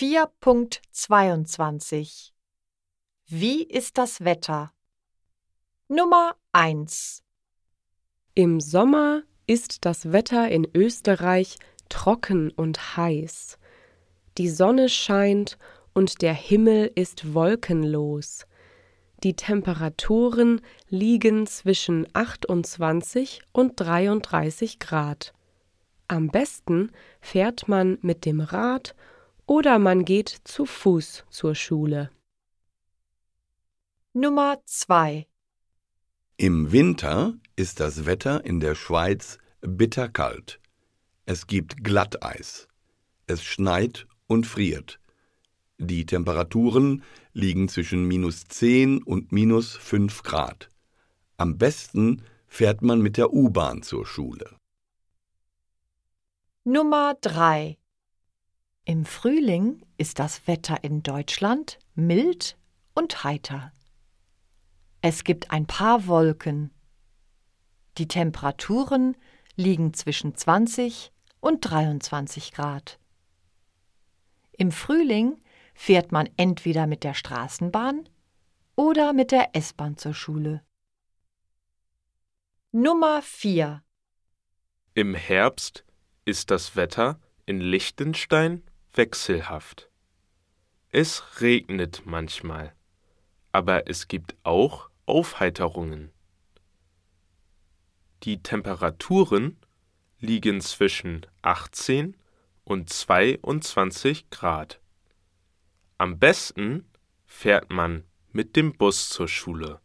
4.22 Wie ist das Wetter? Nummer 1 Im Sommer ist das Wetter in Österreich trocken und heiß. Die Sonne scheint und der Himmel ist wolkenlos. Die Temperaturen liegen zwischen 28 und 33 Grad. Am besten fährt man mit dem Rad oder man geht zu Fuß zur Schule. Nummer 2 Im Winter ist das Wetter in der Schweiz bitterkalt. Es gibt Glatteis. Es schneit und friert. Die Temperaturen liegen zwischen minus 10 und minus 5 Grad. Am besten fährt man mit der U-Bahn zur Schule. Nummer 3 Im Frühling ist das Wetter in Deutschland mild und heiter. Es gibt ein paar Wolken. Die Temperaturen liegen zwischen 20 und 23 Grad. Im Frühling fährt man entweder mit der Straßenbahn oder mit der S-Bahn zur Schule. Nummer 4 Im Herbst ist das Wetter in Liechtenstein wechselhaft. Es regnet manchmal, aber es gibt auch Aufheiterungen. Die Temperaturen liegen zwischen 18 und 22 Grad. Am besten fährt man mit dem Bus zur Schule.